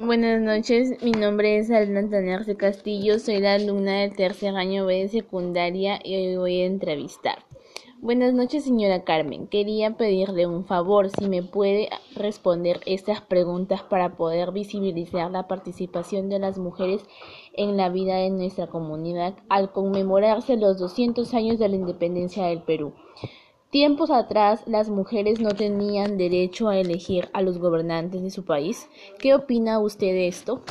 Buenas noches, mi nombre es Alna Castillo, soy la alumna del tercer año B de secundaria y hoy voy a entrevistar. Buenas noches, señora Carmen. Quería pedirle un favor, si me puede responder estas preguntas para poder visibilizar la participación de las mujeres en la vida de nuestra comunidad al conmemorarse los 200 años de la independencia del Perú. Tiempos atrás las mujeres no tenían derecho a elegir a los gobernantes de su país. ¿Qué opina usted de esto?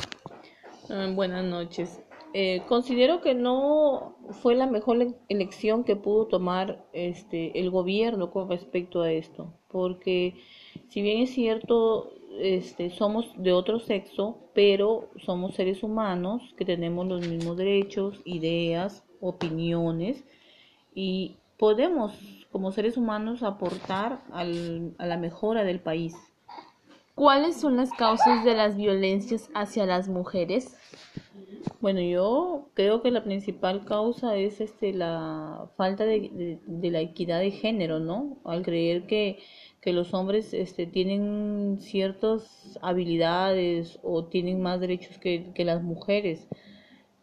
Ah, buenas noches. Eh, considero que no fue la mejor elección que pudo tomar este el gobierno con respecto a esto, porque si bien es cierto este, somos de otro sexo, pero somos seres humanos que tenemos los mismos derechos, ideas, opiniones y podemos como seres humanos aportar al, a la mejora del país. ¿Cuáles son las causas de las violencias hacia las mujeres? Bueno, yo creo que la principal causa es este la falta de, de, la equidad de género, ¿no? Al creer que, que los hombres este, tienen ciertas habilidades o tienen más derechos que, que las mujeres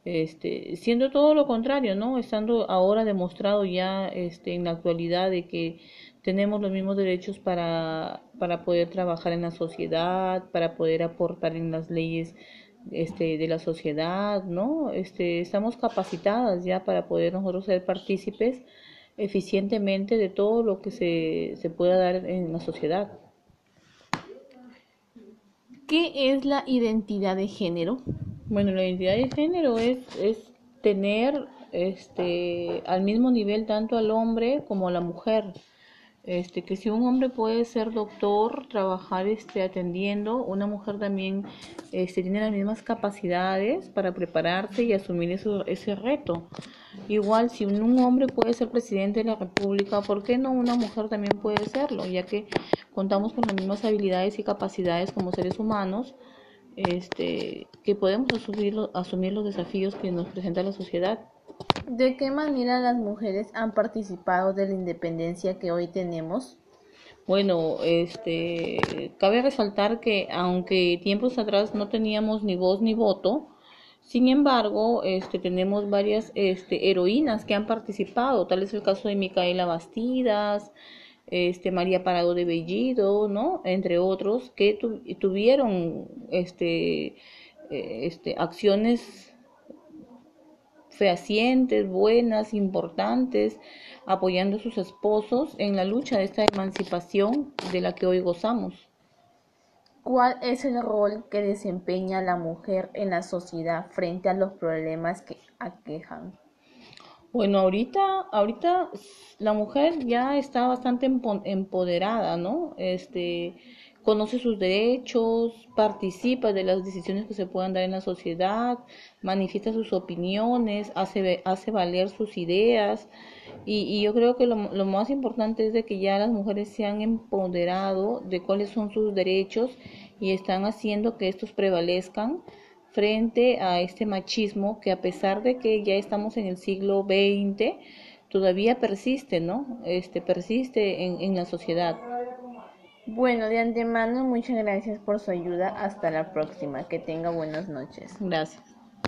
este, siendo todo lo contrario, ¿no? Estando ahora demostrado ya este, en la actualidad de que tenemos los mismos derechos para, para poder trabajar en la sociedad, para poder aportar en las leyes este, de la sociedad, ¿no? Este, estamos capacitadas ya para poder nosotros ser partícipes eficientemente de todo lo que se, se pueda dar en la sociedad. ¿Qué es la identidad de género? Bueno, la identidad de género es, es tener este, al mismo nivel tanto al hombre como a la mujer. Este, que si un hombre puede ser doctor, trabajar este, atendiendo, una mujer también este, tiene las mismas capacidades para prepararse y asumir eso, ese reto. Igual, si un hombre puede ser presidente de la República, ¿por qué no una mujer también puede serlo? Ya que contamos con las mismas habilidades y capacidades como seres humanos este, que podemos asumir, asumir los desafíos que nos presenta la sociedad. ¿De qué manera las mujeres han participado de la independencia que hoy tenemos? Bueno, este, cabe resaltar que aunque tiempos atrás no teníamos ni voz ni voto, sin embargo, este, tenemos varias este, heroínas que han participado, tal es el caso de Micaela Bastidas, este María Parado de Bellido, ¿no? Entre otros que tuvieron este eh, este acciones fehacientes, buenas, importantes, apoyando a sus esposos en la lucha de esta emancipación de la que hoy gozamos. ¿Cuál es el rol que desempeña la mujer en la sociedad frente a los problemas que aquejan? Bueno, ahorita, ahorita la mujer ya está bastante empoderada, ¿no? Este, conoce sus derechos, participa de las decisiones que se puedan dar en la sociedad, manifiesta sus opiniones, hace, hace valer sus ideas. Y, yo creo que lo, lo, más importante es de que ya las mujeres se han empoderado de cuáles son sus derechos y están haciendo que estos prevalezcan frente a este machismo que a pesar de que ya estamos en el siglo XX, todavía persiste, ¿no? Este persiste en, en la sociedad. Bueno, de antemano, muchas gracias por su ayuda. Hasta la próxima. Que tenga buenas noches. Gracias.